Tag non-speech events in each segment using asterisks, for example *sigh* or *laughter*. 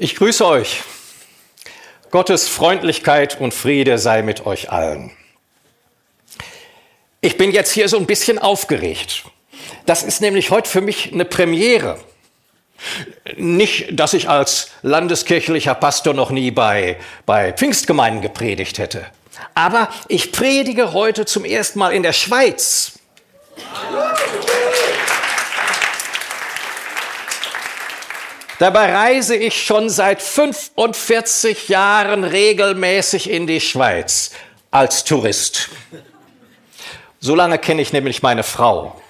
Ich grüße euch. Gottes Freundlichkeit und Friede sei mit euch allen. Ich bin jetzt hier so ein bisschen aufgeregt. Das ist nämlich heute für mich eine Premiere. Nicht, dass ich als landeskirchlicher Pastor noch nie bei, bei Pfingstgemeinden gepredigt hätte. Aber ich predige heute zum ersten Mal in der Schweiz. Dabei reise ich schon seit 45 Jahren regelmäßig in die Schweiz als Tourist. So lange kenne ich nämlich meine Frau.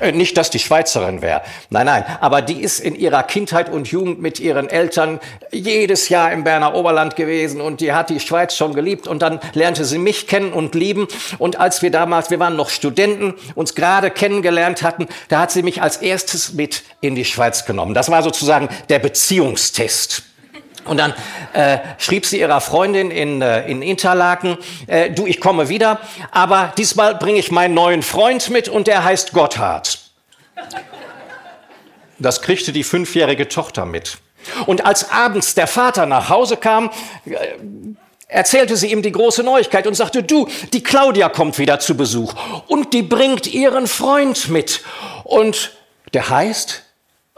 Äh, nicht, dass die Schweizerin wäre. Nein, nein. Aber die ist in ihrer Kindheit und Jugend mit ihren Eltern jedes Jahr im Berner Oberland gewesen und die hat die Schweiz schon geliebt und dann lernte sie mich kennen und lieben. Und als wir damals, wir waren noch Studenten, uns gerade kennengelernt hatten, da hat sie mich als erstes mit in die Schweiz genommen. Das war sozusagen der Beziehungstest. Und dann äh, schrieb sie ihrer Freundin in, äh, in Interlaken, äh, du, ich komme wieder, aber diesmal bringe ich meinen neuen Freund mit und der heißt Gotthard. Das kriegte die fünfjährige Tochter mit. Und als abends der Vater nach Hause kam, äh, erzählte sie ihm die große Neuigkeit und sagte, du, die Claudia kommt wieder zu Besuch und die bringt ihren Freund mit. Und der heißt,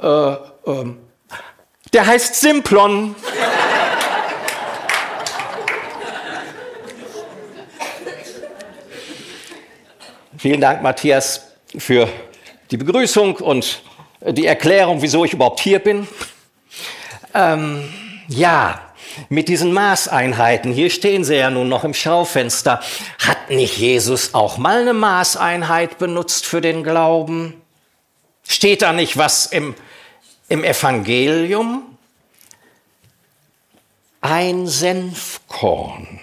äh, ähm, der heißt Simplon. Vielen Dank, Matthias, für die Begrüßung und die Erklärung, wieso ich überhaupt hier bin. Ähm, ja, mit diesen Maßeinheiten, hier stehen sie ja nun noch im Schaufenster, hat nicht Jesus auch mal eine Maßeinheit benutzt für den Glauben? Steht da nicht was im im Evangelium ein Senfkorn.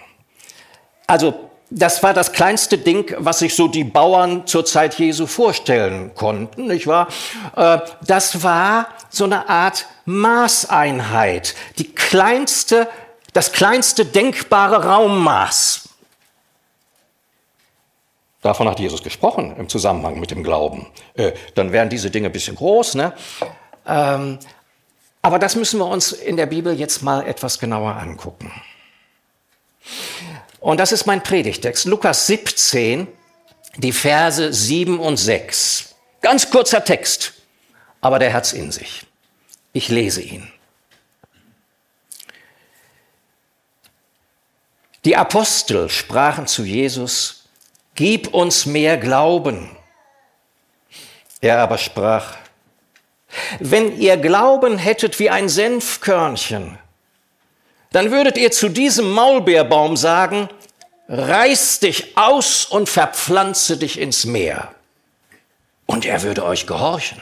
Also das war das kleinste Ding, was sich so die Bauern zur Zeit Jesu vorstellen konnten, nicht wahr? Äh, das war so eine Art Maßeinheit, die kleinste, das kleinste denkbare Raummaß. Davon hat Jesus gesprochen im Zusammenhang mit dem Glauben. Äh, dann wären diese Dinge ein bisschen groß, ne? Ähm, aber das müssen wir uns in der Bibel jetzt mal etwas genauer angucken. Und das ist mein Predigtext, Lukas 17, die Verse 7 und 6. Ganz kurzer Text, aber der hat's in sich. Ich lese ihn. Die Apostel sprachen zu Jesus, Gib uns mehr Glauben. Er aber sprach, wenn ihr Glauben hättet wie ein Senfkörnchen, dann würdet ihr zu diesem Maulbeerbaum sagen, reiß dich aus und verpflanze dich ins Meer. Und er würde euch gehorchen.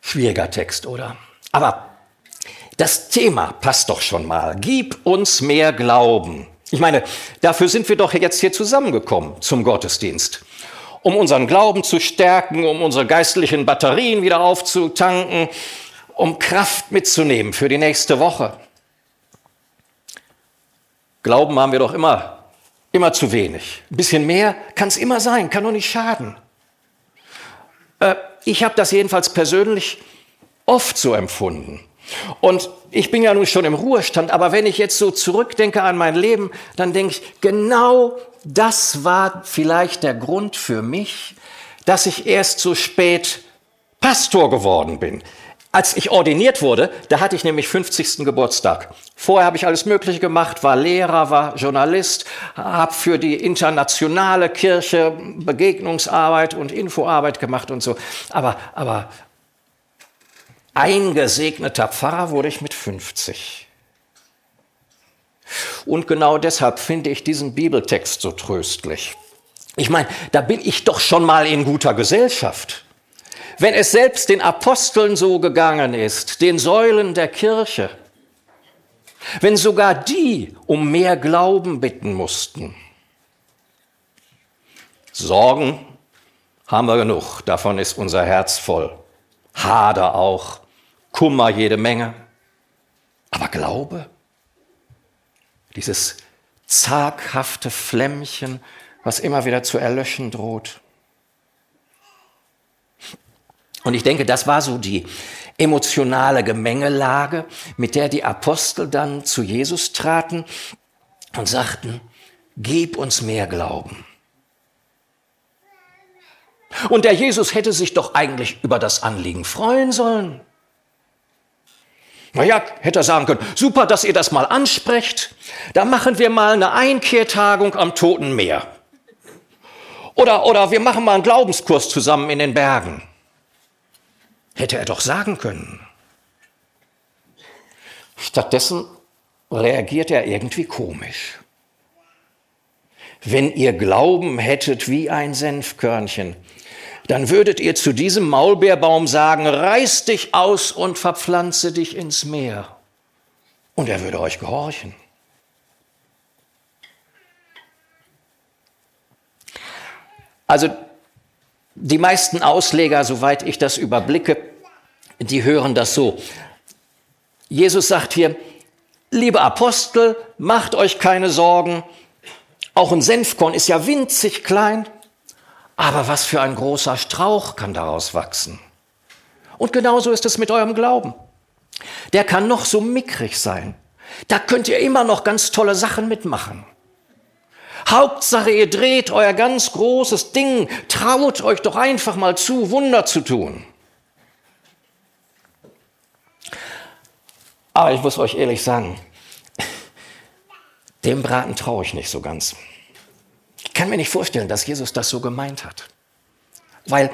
Schwieriger Text, oder? Aber das Thema passt doch schon mal. Gib uns mehr Glauben. Ich meine, dafür sind wir doch jetzt hier zusammengekommen zum Gottesdienst. Um unseren Glauben zu stärken, um unsere geistlichen Batterien wieder aufzutanken, um Kraft mitzunehmen für die nächste Woche. Glauben haben wir doch immer, immer zu wenig. Ein bisschen mehr kann es immer sein, kann doch nicht schaden. Äh, ich habe das jedenfalls persönlich oft so empfunden. Und ich bin ja nun schon im Ruhestand, aber wenn ich jetzt so zurückdenke an mein Leben, dann denke ich, genau das war vielleicht der Grund für mich, dass ich erst so spät Pastor geworden bin. Als ich ordiniert wurde, da hatte ich nämlich 50. Geburtstag. Vorher habe ich alles Mögliche gemacht, war Lehrer, war Journalist, habe für die internationale Kirche Begegnungsarbeit und Infoarbeit gemacht und so. Aber, aber Eingesegneter Pfarrer wurde ich mit 50. Und genau deshalb finde ich diesen Bibeltext so tröstlich. Ich meine, da bin ich doch schon mal in guter Gesellschaft. Wenn es selbst den Aposteln so gegangen ist, den Säulen der Kirche, wenn sogar die um mehr Glauben bitten mussten. Sorgen haben wir genug, davon ist unser Herz voll. Hader auch. Kummer jede Menge. Aber Glaube, dieses zaghafte Flämmchen, was immer wieder zu erlöschen droht. Und ich denke, das war so die emotionale Gemengelage, mit der die Apostel dann zu Jesus traten und sagten, gib uns mehr Glauben. Und der Jesus hätte sich doch eigentlich über das Anliegen freuen sollen. Naja, hätte er sagen können, super, dass ihr das mal ansprecht. Da machen wir mal eine Einkehrtagung am Toten Meer. Oder, oder wir machen mal einen Glaubenskurs zusammen in den Bergen. Hätte er doch sagen können. Stattdessen reagiert er irgendwie komisch. Wenn ihr Glauben hättet wie ein Senfkörnchen, dann würdet ihr zu diesem Maulbeerbaum sagen, reiß dich aus und verpflanze dich ins Meer. Und er würde euch gehorchen. Also die meisten Ausleger, soweit ich das überblicke, die hören das so. Jesus sagt hier, liebe Apostel, macht euch keine Sorgen. Auch ein Senfkorn ist ja winzig klein. Aber was für ein großer Strauch kann daraus wachsen? Und genauso ist es mit eurem Glauben. Der kann noch so mickrig sein. Da könnt ihr immer noch ganz tolle Sachen mitmachen. Hauptsache, ihr dreht euer ganz großes Ding, traut euch doch einfach mal zu, Wunder zu tun. Aber ich muss euch ehrlich sagen, *laughs* dem Braten traue ich nicht so ganz. Kann mir nicht vorstellen, dass Jesus das so gemeint hat. Weil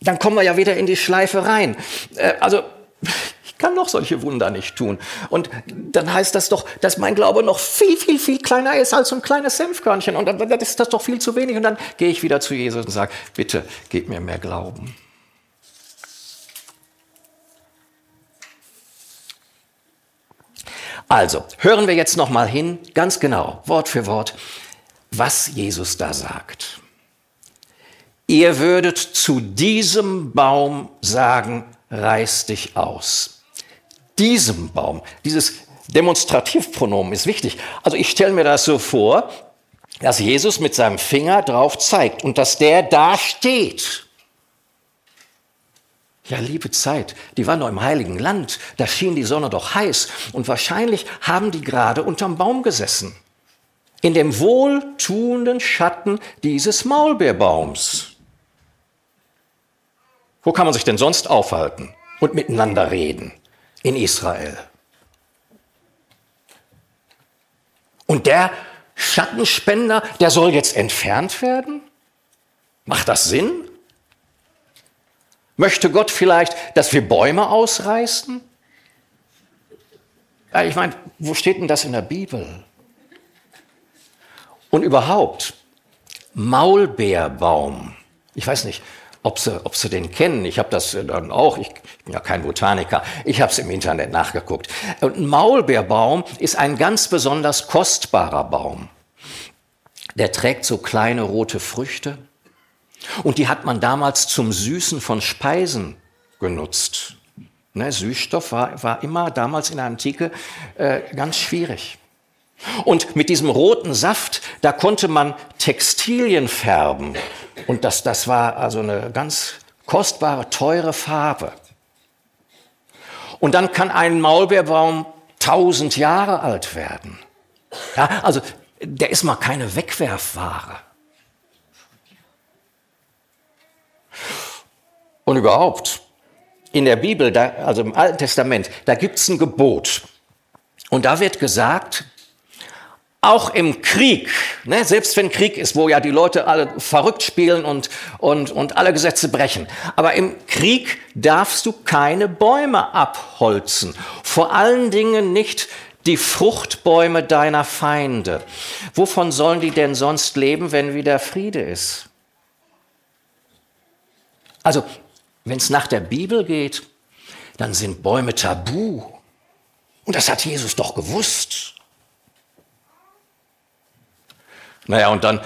dann kommen wir ja wieder in die Schleife rein. Äh, also *laughs* ich kann noch solche Wunder nicht tun. Und dann heißt das doch, dass mein Glaube noch viel, viel, viel kleiner ist als so ein kleines Senfkörnchen. Und dann ist das doch viel zu wenig. Und dann gehe ich wieder zu Jesus und sage, bitte, gib mir mehr Glauben. Also, hören wir jetzt noch mal hin, ganz genau, Wort für Wort, was Jesus da sagt. Ihr würdet zu diesem Baum sagen, reiß dich aus. Diesem Baum, dieses Demonstrativpronomen ist wichtig. Also ich stelle mir das so vor, dass Jesus mit seinem Finger drauf zeigt und dass der da steht. Ja, liebe Zeit, die waren doch im heiligen Land, da schien die Sonne doch heiß und wahrscheinlich haben die gerade unterm Baum gesessen in dem wohltuenden Schatten dieses Maulbeerbaums. Wo kann man sich denn sonst aufhalten und miteinander reden? In Israel. Und der Schattenspender, der soll jetzt entfernt werden? Macht das Sinn? Möchte Gott vielleicht, dass wir Bäume ausreißen? Ich meine, wo steht denn das in der Bibel? Und überhaupt, Maulbeerbaum. Ich weiß nicht, ob Sie, ob Sie den kennen. Ich habe das dann auch, ich bin ja kein Botaniker, ich habe es im Internet nachgeguckt. Und Maulbeerbaum ist ein ganz besonders kostbarer Baum. Der trägt so kleine rote Früchte und die hat man damals zum Süßen von Speisen genutzt. Ne, Süßstoff war, war immer damals in der Antike äh, ganz schwierig. Und mit diesem roten Saft, da konnte man Textilien färben. Und das, das war also eine ganz kostbare, teure Farbe. Und dann kann ein Maulbeerbaum tausend Jahre alt werden. Ja, also der ist mal keine Wegwerfware. Und überhaupt, in der Bibel, da, also im Alten Testament, da gibt es ein Gebot. Und da wird gesagt, auch im Krieg, ne, selbst wenn Krieg ist, wo ja die Leute alle verrückt spielen und, und, und alle Gesetze brechen, aber im Krieg darfst du keine Bäume abholzen. Vor allen Dingen nicht die Fruchtbäume deiner Feinde. Wovon sollen die denn sonst leben, wenn wieder Friede ist? Also, wenn es nach der Bibel geht, dann sind Bäume tabu. Und das hat Jesus doch gewusst. Naja, und dann,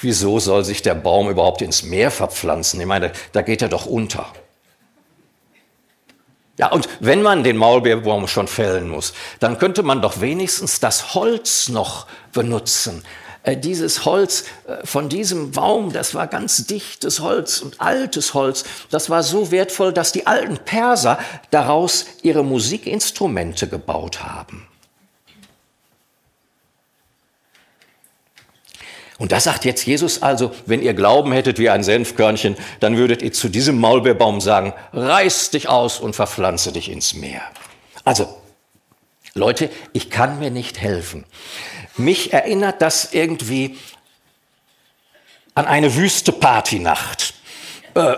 wieso soll sich der Baum überhaupt ins Meer verpflanzen? Ich meine, da geht er doch unter. Ja, und wenn man den Maulbeerbaum schon fällen muss, dann könnte man doch wenigstens das Holz noch benutzen. äh, dieses Holz äh, von diesem Baum, das war ganz dichtes Holz und altes Holz, das war so wertvoll, dass die alten Perser daraus ihre Musikinstrumente gebaut haben. Und da sagt jetzt Jesus also, wenn ihr Glauben hättet wie ein Senfkörnchen, dann würdet ihr zu diesem Maulbeerbaum sagen, reiß dich aus und verpflanze dich ins Meer. Also, Leute, ich kann mir nicht helfen. Mich erinnert das irgendwie an eine wüste Partynacht. Äh,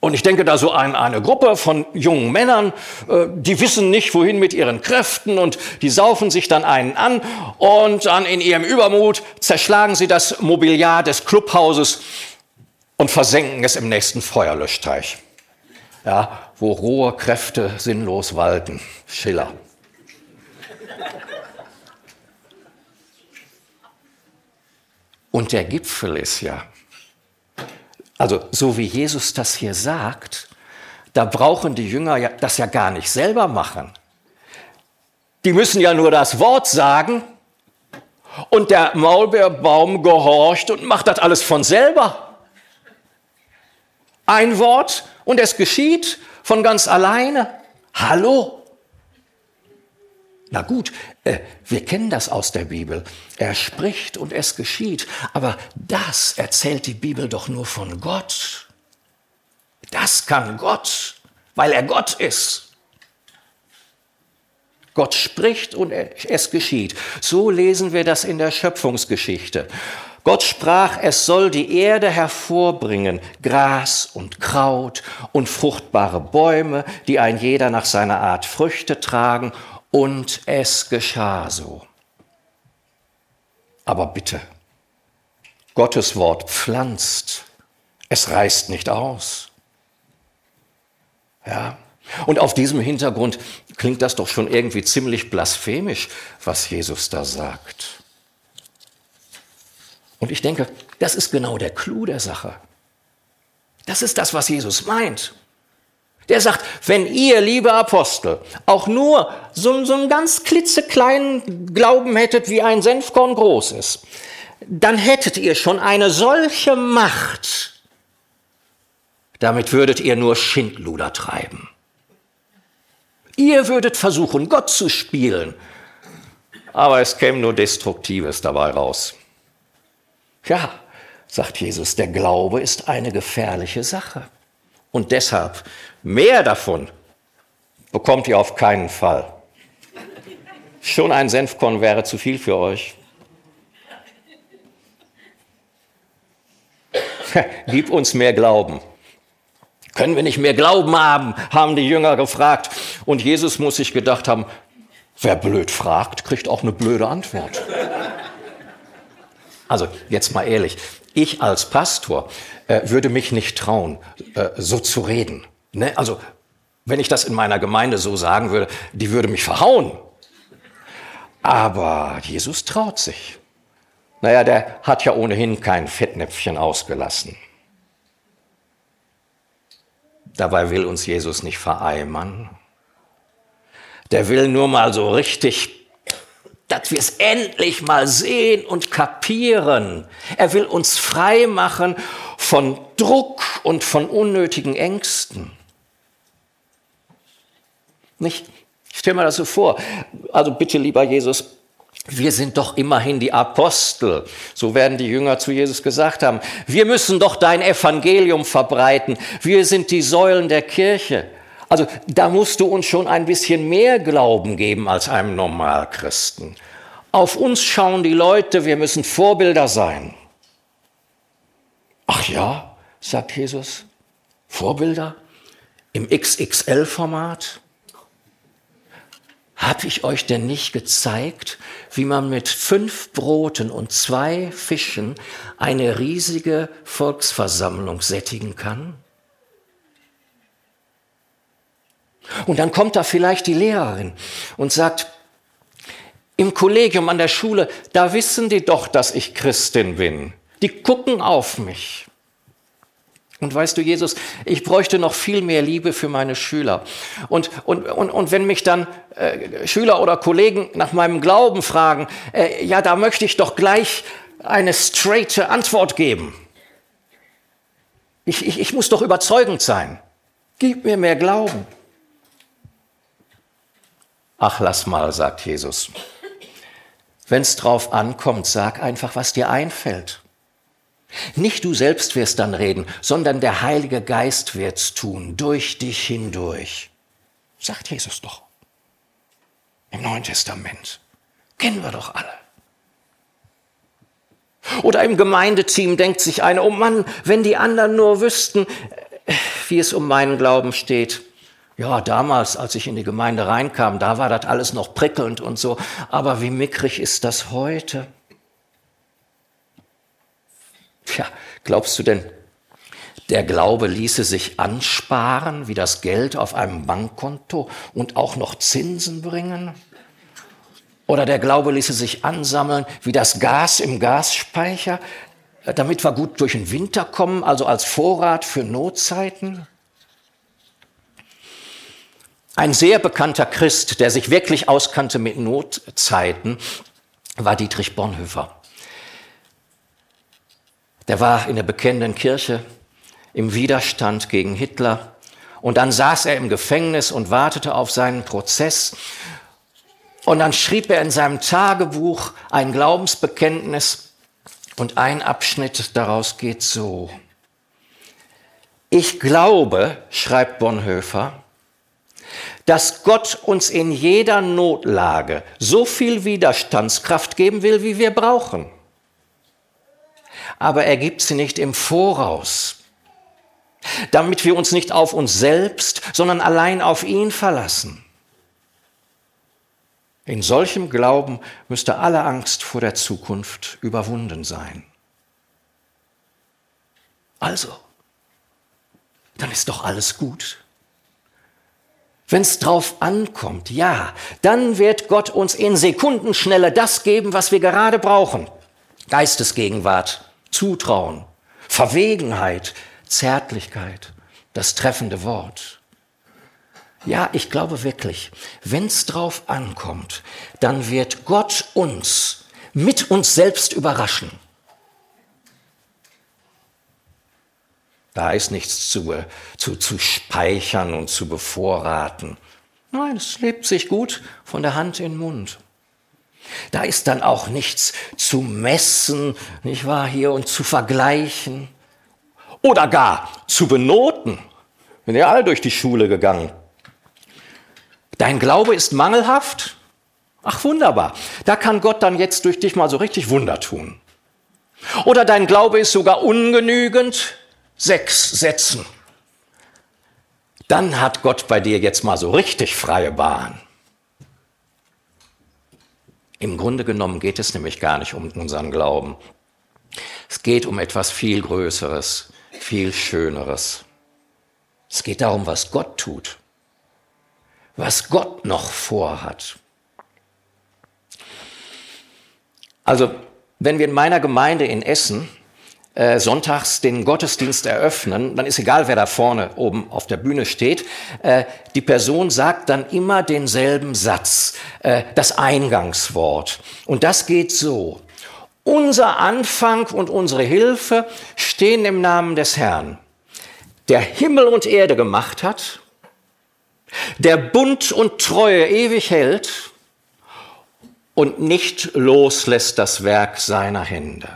und ich denke da so an eine Gruppe von jungen Männern, äh, die wissen nicht, wohin mit ihren Kräften und die saufen sich dann einen an und dann in ihrem Übermut zerschlagen sie das Mobiliar des Clubhauses und versenken es im nächsten Feuerlöschteich. Ja, wo rohe Kräfte sinnlos walten. Schiller. Und der Gipfel ist ja, also so wie Jesus das hier sagt, da brauchen die Jünger das ja gar nicht selber machen. Die müssen ja nur das Wort sagen und der Maulbeerbaum gehorcht und macht das alles von selber. Ein Wort und es geschieht von ganz alleine. Hallo? Na gut, äh, wir kennen das aus der Bibel. Er spricht und es geschieht. Aber das erzählt die Bibel doch nur von Gott. Das kann Gott, weil er Gott ist. Gott spricht und es geschieht. So lesen wir das in der Schöpfungsgeschichte. Gott sprach, es soll die Erde hervorbringen, Gras und Kraut und fruchtbare Bäume, die ein jeder nach seiner Art Früchte tragen und es geschah so. Aber bitte, Gottes Wort pflanzt, es reißt nicht aus. Ja, und auf diesem Hintergrund klingt das doch schon irgendwie ziemlich blasphemisch, was Jesus da sagt. Und ich denke, das ist genau der Clou der Sache. Das ist das, was Jesus meint. Der sagt, wenn ihr, liebe Apostel, auch nur so, so einen ganz klitzekleinen Glauben hättet, wie ein Senfkorn groß ist, dann hättet ihr schon eine solche Macht. Damit würdet ihr nur Schindluder treiben. Ihr würdet versuchen, Gott zu spielen, aber es käme nur Destruktives dabei raus. Ja, sagt Jesus, der Glaube ist eine gefährliche Sache. Und deshalb mehr davon bekommt ihr auf keinen Fall. Schon ein Senfkorn wäre zu viel für euch. *laughs* Gib uns mehr Glauben. Können wir nicht mehr Glauben haben, haben die Jünger gefragt. Und Jesus muss sich gedacht haben, wer blöd fragt, kriegt auch eine blöde Antwort. Also jetzt mal ehrlich, ich als Pastor äh, würde mich nicht trauen, äh, so zu reden. Ne? Also wenn ich das in meiner Gemeinde so sagen würde, die würde mich verhauen. Aber Jesus traut sich. Naja, der hat ja ohnehin kein Fettnäpfchen ausgelassen. Dabei will uns Jesus nicht vereimern. Der will nur mal so richtig dass wir es endlich mal sehen und kapieren. Er will uns frei machen von Druck und von unnötigen Ängsten. Nicht? Stell mir das so vor. Also bitte, lieber Jesus, wir sind doch immerhin die Apostel. So werden die Jünger zu Jesus gesagt haben. Wir müssen doch dein Evangelium verbreiten. Wir sind die Säulen der Kirche. Also da musst du uns schon ein bisschen mehr Glauben geben als einem Normalchristen. Auf uns schauen die Leute, wir müssen Vorbilder sein. Ach ja, sagt Jesus, Vorbilder im XXL-Format? Hab ich euch denn nicht gezeigt, wie man mit fünf Broten und zwei Fischen eine riesige Volksversammlung sättigen kann? Und dann kommt da vielleicht die Lehrerin und sagt, im Kollegium an der Schule, da wissen die doch, dass ich Christin bin. Die gucken auf mich. Und weißt du, Jesus, ich bräuchte noch viel mehr Liebe für meine Schüler. Und, und, und, und wenn mich dann äh, Schüler oder Kollegen nach meinem Glauben fragen, äh, ja, da möchte ich doch gleich eine straighte Antwort geben. Ich, ich, ich muss doch überzeugend sein. Gib mir mehr Glauben. Ach, lass mal, sagt Jesus. Wenn es drauf ankommt, sag einfach, was dir einfällt. Nicht du selbst wirst dann reden, sondern der Heilige Geist wird's tun, durch dich hindurch. Sagt Jesus doch. Im Neuen Testament. Kennen wir doch alle. Oder im Gemeindeteam denkt sich einer, oh Mann, wenn die anderen nur wüssten, wie es um meinen Glauben steht. Ja, damals, als ich in die Gemeinde reinkam, da war das alles noch prickelnd und so. Aber wie mickrig ist das heute? Tja, glaubst du denn, der Glaube ließe sich ansparen, wie das Geld auf einem Bankkonto und auch noch Zinsen bringen? Oder der Glaube ließe sich ansammeln, wie das Gas im Gasspeicher, damit wir gut durch den Winter kommen, also als Vorrat für Notzeiten? Ein sehr bekannter Christ, der sich wirklich auskannte mit Notzeiten, war Dietrich Bonhoeffer. Der war in der bekennenden Kirche im Widerstand gegen Hitler und dann saß er im Gefängnis und wartete auf seinen Prozess. Und dann schrieb er in seinem Tagebuch ein Glaubensbekenntnis und ein Abschnitt daraus geht so. Ich glaube, schreibt Bonhoeffer, dass Gott uns in jeder Notlage so viel Widerstandskraft geben will, wie wir brauchen aber er gibt sie nicht im Voraus, damit wir uns nicht auf uns selbst, sondern allein auf ihn verlassen. In solchem Glauben müsste alle Angst vor der Zukunft überwunden sein. Also, dann ist doch alles gut. Wenn es drauf ankommt, ja, dann wird Gott uns in Sekundenschnelle das geben, was wir gerade brauchen. Geistesgegenwart, Zutrauen, Verwegenheit, Zärtlichkeit, das treffende Wort. Ja, ich glaube wirklich, wenn es drauf ankommt, dann wird Gott uns mit uns selbst überraschen. Da ist nichts zu, zu, zu speichern und zu bevorraten. Nein, es lebt sich gut von der Hand in den Mund. Da ist dann auch nichts zu messen, nicht wahr, hier und zu vergleichen oder gar zu benoten. Bin ja alle durch die Schule gegangen. Dein Glaube ist mangelhaft? Ach wunderbar. Da kann Gott dann jetzt durch dich mal so richtig Wunder tun. Oder dein Glaube ist sogar ungenügend? Sechs Sätzen. Dann hat Gott bei dir jetzt mal so richtig freie Bahn. Im Grunde genommen geht es nämlich gar nicht um unseren Glauben. Es geht um etwas viel Größeres, viel Schöneres. Es geht darum, was Gott tut, was Gott noch vorhat. Also, wenn wir in meiner Gemeinde in Essen äh, sonntags den Gottesdienst eröffnen, dann ist egal, wer da vorne oben auf der Bühne steht, äh, die Person sagt dann immer denselben Satz, äh, das Eingangswort. Und das geht so. Unser Anfang und unsere Hilfe stehen im Namen des Herrn, der Himmel und Erde gemacht hat, der Bund und Treue ewig hält und nicht loslässt das Werk seiner Hände.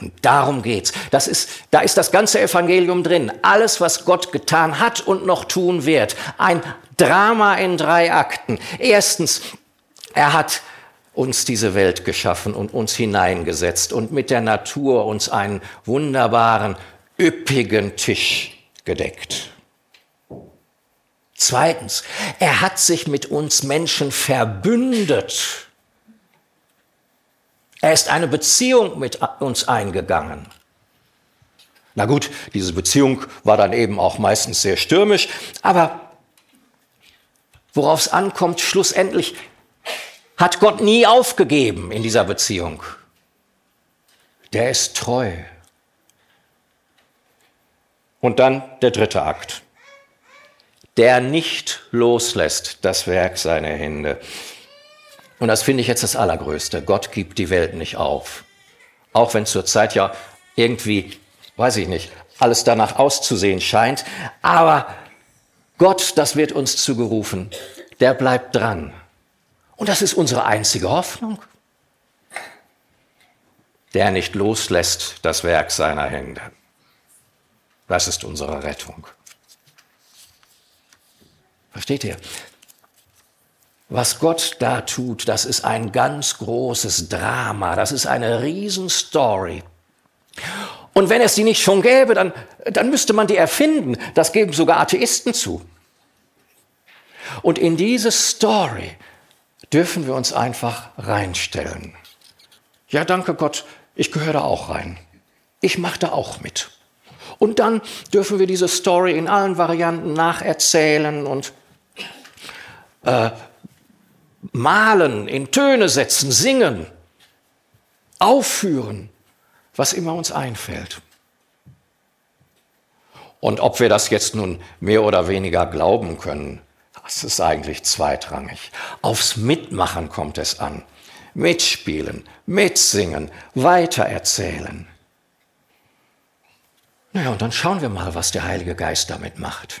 Und darum geht's. Das ist, da ist das ganze Evangelium drin. Alles, was Gott getan hat und noch tun wird. Ein Drama in drei Akten. Erstens, er hat uns diese Welt geschaffen und uns hineingesetzt und mit der Natur uns einen wunderbaren, üppigen Tisch gedeckt. Zweitens, er hat sich mit uns Menschen verbündet er ist eine Beziehung mit uns eingegangen. Na gut, diese Beziehung war dann eben auch meistens sehr stürmisch, aber worauf es ankommt, schlussendlich hat Gott nie aufgegeben in dieser Beziehung. Der ist treu. Und dann der dritte Akt. Der nicht loslässt das Werk seiner Hände. Und das finde ich jetzt das Allergrößte. Gott gibt die Welt nicht auf. Auch wenn zurzeit ja irgendwie, weiß ich nicht, alles danach auszusehen scheint. Aber Gott, das wird uns zugerufen, der bleibt dran. Und das ist unsere einzige Hoffnung. Der nicht loslässt das Werk seiner Hände. Das ist unsere Rettung. Versteht ihr? Was Gott da tut, das ist ein ganz großes Drama, das ist eine Riesenstory. Und wenn es die nicht schon gäbe, dann, dann müsste man die erfinden. Das geben sogar Atheisten zu. Und in diese Story dürfen wir uns einfach reinstellen. Ja, danke Gott, ich gehöre da auch rein. Ich mache da auch mit. Und dann dürfen wir diese Story in allen Varianten nacherzählen und äh, malen, in Töne setzen, singen, aufführen, was immer uns einfällt. Und ob wir das jetzt nun mehr oder weniger glauben können, das ist eigentlich zweitrangig. Aufs Mitmachen kommt es an. Mitspielen, mitsingen, weitererzählen. Naja, und dann schauen wir mal, was der Heilige Geist damit macht.